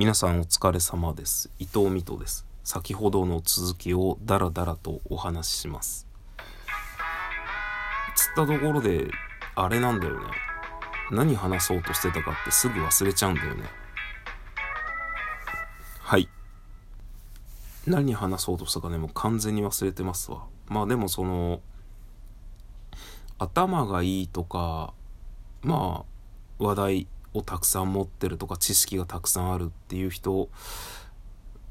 皆さんお疲れ様です。伊藤美斗です。先ほどの続きをダラダラとお話しします。つったところであれなんだよね。何話そうとしてたかってすぐ忘れちゃうんだよね。はい。何話そうとしたかねもう完全に忘れてますわ。まあでもその頭がいいとかまあ話題をたくさん持ってるとか知識がたくさんあるっていう人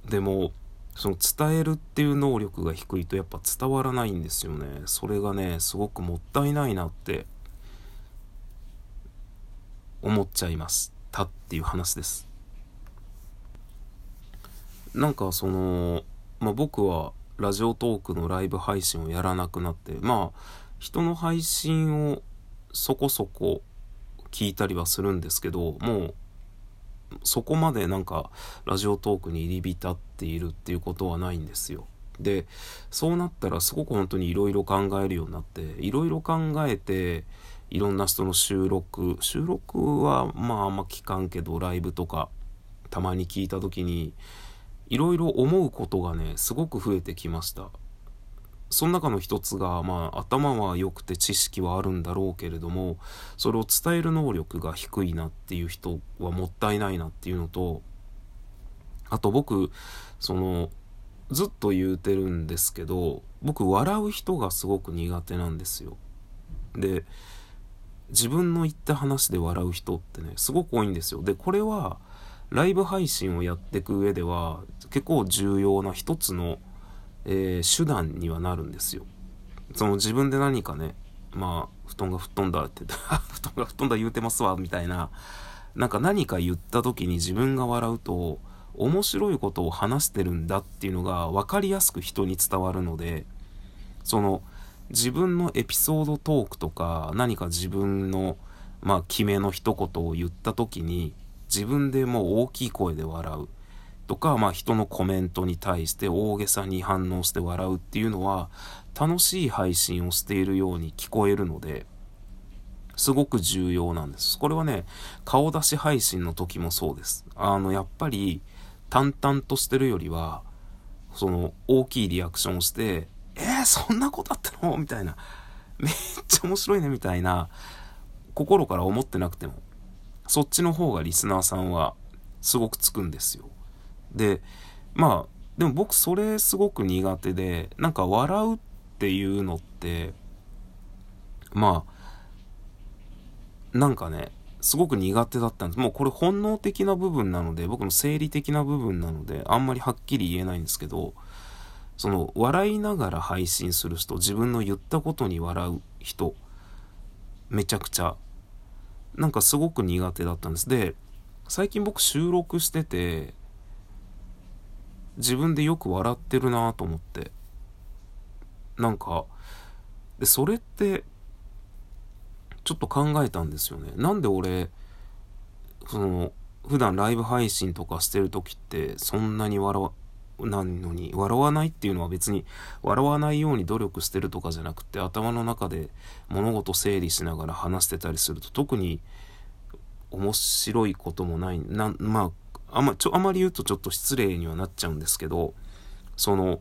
でもその伝えるっていう能力が低いとやっぱ伝わらないんですよね。それがねすごくもったいないなって思っちゃいましたっていう話です。なんかその、まあ、僕はラジオトークのライブ配信をやらなくなってまあ人の配信をそこそこ聞いたりはするんですけどもうそこまでなんかラジオトークに入り浸っているっていうことはないんですよ。でそうなったらすごく本当にいろいろ考えるようになっていろいろ考えていろんな人の収録収録はまああんま聞かんけどライブとかたまに聞いた時にいろいろ思うことがねすごく増えてきましたその中の一つが、まあ、頭は良くて知識はあるんだろうけれども、それを伝える能力が低いなっていう人はもったいないなっていうのと、あと僕、その、ずっと言うてるんですけど、僕、笑う人がすごく苦手なんですよ。で、自分の言った話で笑う人ってね、すごく多いんですよ。で、これは、ライブ配信をやっていく上では、結構重要な一つのえー、手段にはなるんですよ。その自分で何かね、まあ、布団が吹っ飛んだって、布団が吹っ飛んだ言うてますわ、みたいな、なんか何か言った時に自分が笑うと、面白いことを話してるんだっていうのが分かりやすく人に伝わるので、その、自分のエピソードトークとか、何か自分の、まあ、決めの一言を言った時に、自分でもう大きい声で笑う。とか、まあ、人のコメントに対して大げさに反応して笑うっていうのは楽しい配信をしているように聞こえるのですごく重要なんです。これはね、顔出し配信の時もそうです。あの、やっぱり淡々としてるよりは、その大きいリアクションをして、えー、そんなことあったの？みたいな。めっちゃ面白いねみたいな、心から思ってなくても、そっちの方がリスナーさんはすごくつくんですよ。で、まあ、でも僕それすごく苦手で、なんか笑うっていうのって、まあ、なんかね、すごく苦手だったんです。もうこれ本能的な部分なので、僕の生理的な部分なので、あんまりはっきり言えないんですけど、その、笑いながら配信する人、自分の言ったことに笑う人、めちゃくちゃ、なんかすごく苦手だったんです。で、最近僕収録してて、自分でよく笑ってるなと思って。なんかでそれってちょっと考えたんですよね。なんで俺その普段ライブ配信とかしてる時ってそんなに笑わないのに笑わないっていうのは別に笑わないように努力してるとかじゃなくて頭の中で物事整理しながら話してたりすると特に面白いこともないなまああんま、ちょ、あまり言うとちょっと失礼にはなっちゃうんですけど、その、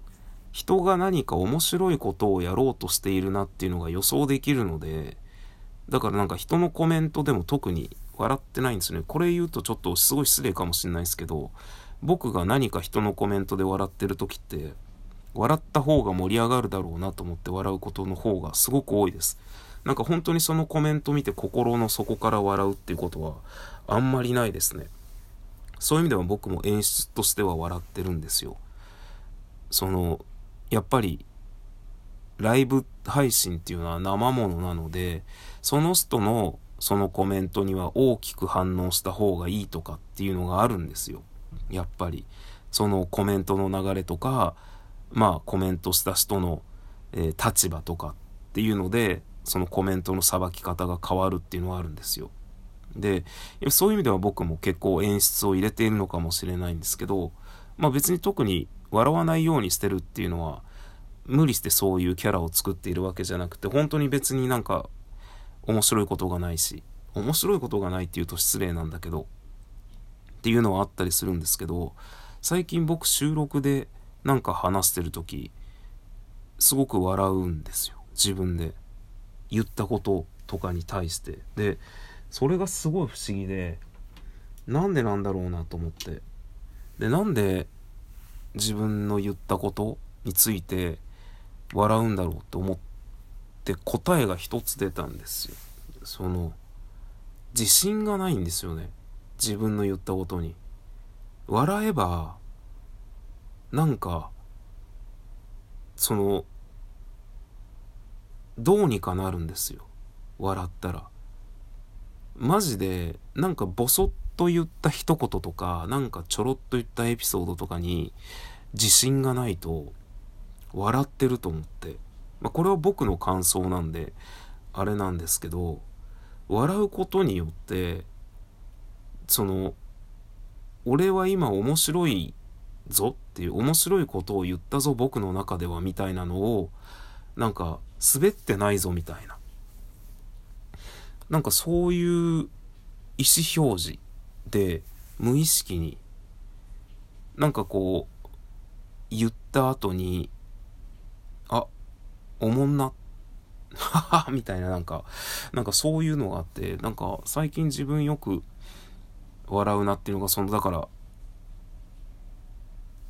人が何か面白いことをやろうとしているなっていうのが予想できるので、だからなんか人のコメントでも特に笑ってないんですね。これ言うとちょっとすごい失礼かもしれないですけど、僕が何か人のコメントで笑ってる時って、笑った方が盛り上がるだろうなと思って笑うことの方がすごく多いです。なんか本当にそのコメント見て心の底から笑うっていうことはあんまりないですね。そういう意味では僕も演出としては笑ってるんですよ。その、やっぱり、ライブ配信っていうのは生ものなので、その人のそのコメントには大きく反応した方がいいとかっていうのがあるんですよ。やっぱり。そのコメントの流れとか、まあコメントした人の、えー、立場とかっていうので、そのコメントのさばき方が変わるっていうのはあるんですよ。で、そういう意味では僕も結構演出を入れているのかもしれないんですけど、まあ別に特に笑わないようにしてるっていうのは、無理してそういうキャラを作っているわけじゃなくて、本当に別になんか面白いことがないし、面白いことがないって言うと失礼なんだけど、っていうのはあったりするんですけど最近僕収録でなんか話してる時すごく笑うんですよ。自分で言ったこととかに対して。でそれがすごい不思議でなんでなんだろうなと思って。でなんで自分の言ったことについて笑うんだろうと思って答えが一つ出たんですよ。その自信がないんですよね。自分の言ったことに。笑えばなんかそのどうにかなるんですよ。笑ったら。マジでなんかボソッと言った一言とかなんかちょろっと言ったエピソードとかに自信がないと笑ってると思って、まあ、これは僕の感想なんであれなんですけど笑うことによってその俺は今面白いぞっていう面白いことを言ったぞ僕の中ではみたいなのをなんか滑ってないぞみたいな。なんかそういう意思表示で無意識になんかこう言った後にあおもんな みたいななんかなんかそういうのがあってなんか最近自分よく笑うなっていうのがそのだから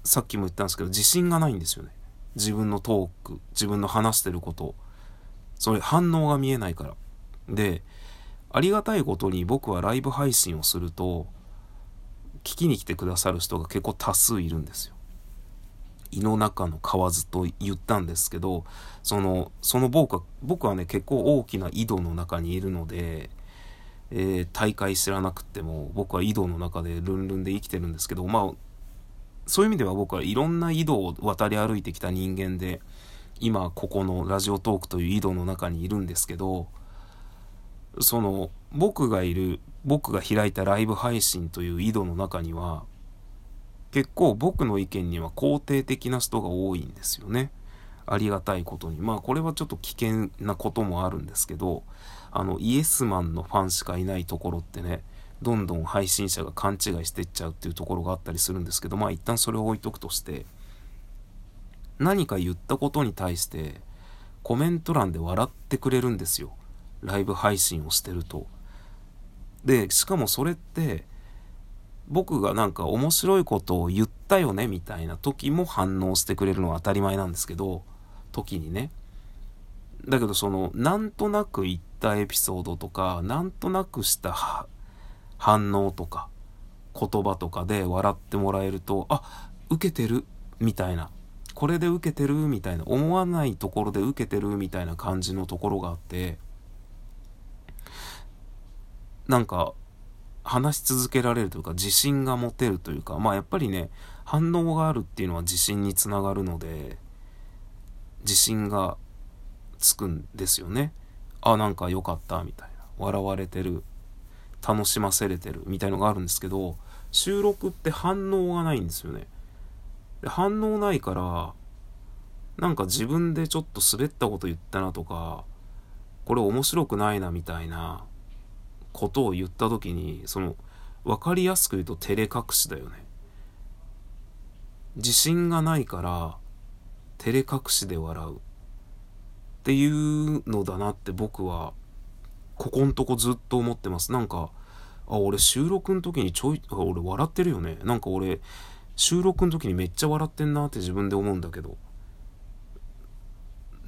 さっきも言ったんですけど自信がないんですよね。自分のトーク自分の話してること。それ反応が見えないから。でありがたいことに僕はライブ配信をすると聞きに来てくださる人が結構多数いるんですよ。胃の中の蛙と言ったんですけどそのその僕は僕はね結構大きな井戸の中にいるので、えー、大会知らなくても僕は井戸の中でルンルンで生きてるんですけどまあそういう意味では僕はいろんな井戸を渡り歩いてきた人間で、今ここのラジオトークという井戸の中にいるんですけど、その僕がいる、僕が開いたライブ配信という井戸の中には、結構僕の意見には肯定的な人が多いんですよね。ありがたいことに。まあこれはちょっと危険なこともあるんですけど、あのイエスマンのファンしかいないところってね、どんどん配信者が勘違いしてっちゃうっていうところがあったりするんですけどまあ一旦それを置いとくとして何か言ったことに対してコメント欄で笑ってくれるんですよライブ配信をしてると。でしかもそれって僕がなんか面白いことを言ったよねみたいな時も反応してくれるのは当たり前なんですけど時にね。だけどそのなんとなく言ったエピソードとかなんとなくした反応とか言葉とかで笑ってもらえるとあ受けてるみたいな。これで受けてるみたいな。思わないところで受けてるみたいな感じのところがあってなんか話し続けられるというか自信が持てるというかまあやっぱりね反応があるっていうのは自信につながるので自信がつくんですよね。あなんか良かったみたいな。笑われてる。楽しませれてる。みたいのがあるんですけど収録って反応がないんですよね。で反応ないからなんか自分でちょっと滑ったこと言ったなとかこれ面白くないなみたいなことを言った時にその分かりやすく言うと照れ隠しだよね自信がないから照れ隠しで笑うっていうのだなって僕はここんとこずっと思ってます。なんか、あ、俺収録の時にちょい、俺笑ってるよね。なんか俺、収録の時にめっちゃ笑ってんなって自分で思うんだけど。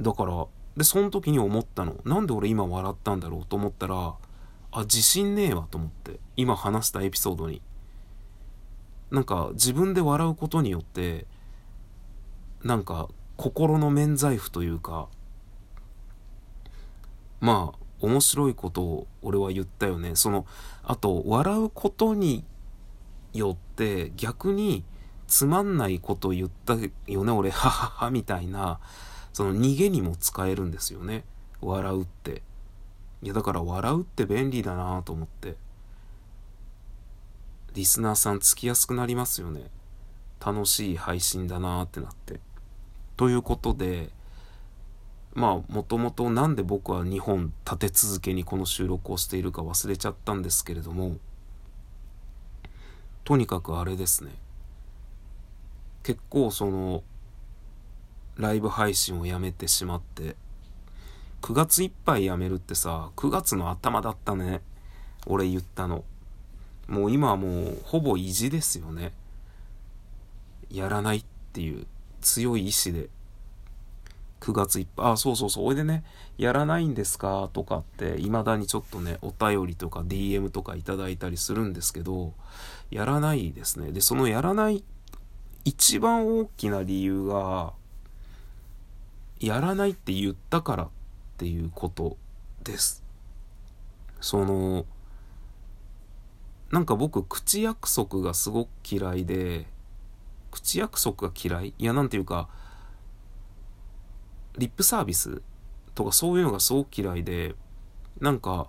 だから、で、その時に思ったの。なんで俺今笑ったんだろうと思ったら、あ、自信ねえわと思って。今話したエピソードに。なんか自分で笑うことによって、なんか心の免罪符というか、まあ、面白いことを俺は言ったよね。その、あと、笑うことによって逆につまんないこと言ったよね、俺、ははは、みたいな、その逃げにも使えるんですよね。笑うって。いや、だから笑うって便利だなと思って。リスナーさんつきやすくなりますよね。楽しい配信だなってなって。ということで、まあもともと何で僕は2本立て続けにこの収録をしているか忘れちゃったんですけれどもとにかくあれですね結構そのライブ配信をやめてしまって9月いっぱいやめるってさ9月の頭だったね。俺言ったの。もう今はもうほぼ意地ですよね。やらないっていう強い意志で。9月いっぱいあそうそうそう。おいでね。やらないんですか？とかって未だにちょっとねお便りとか DM とかいただいたりするんですけどやらないですね。でそのやらない一番大きな理由がやらないって言ったからっていうことです。そのなんか僕口約束がすごく嫌いで口約束が嫌い？いやなんていうかリップサービスとかそういうのがすごく嫌いでなんか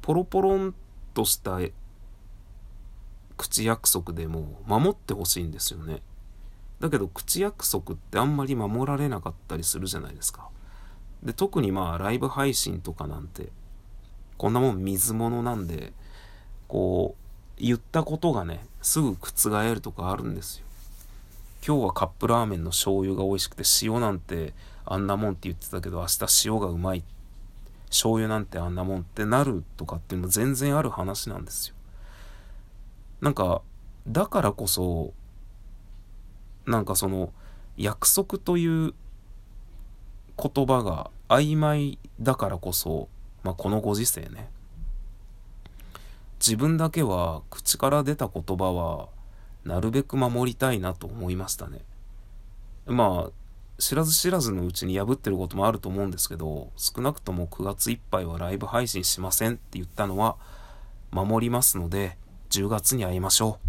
ポロポロンとした口約束でも守ってほしいんですよね。だけど口約束ってあんまり守られなかったりするじゃないですか。で特にまあライブ配信とかなんてこんなもん水物なんでこう言ったことがねすぐ覆えるとかあるんですよ。今日はカップラーメンの醤油が美味しくて塩なんてあんなもんって言ってたけど明日塩がうまい。醤油なんてあんなもんってなるとかっていうのも全然ある話なんですよ。なんかだからこそなんかその約束という言葉が曖昧だからこそ、まあ、このご時世ね。自分だけは口から出た言葉はなるべく守りたいなと思いましたね。まあ知らず知らずのうちに破ってることもあると思うんですけど少なくとも9月いっぱいはライブ配信しませんって言ったのは守りますので10月に会いましょう。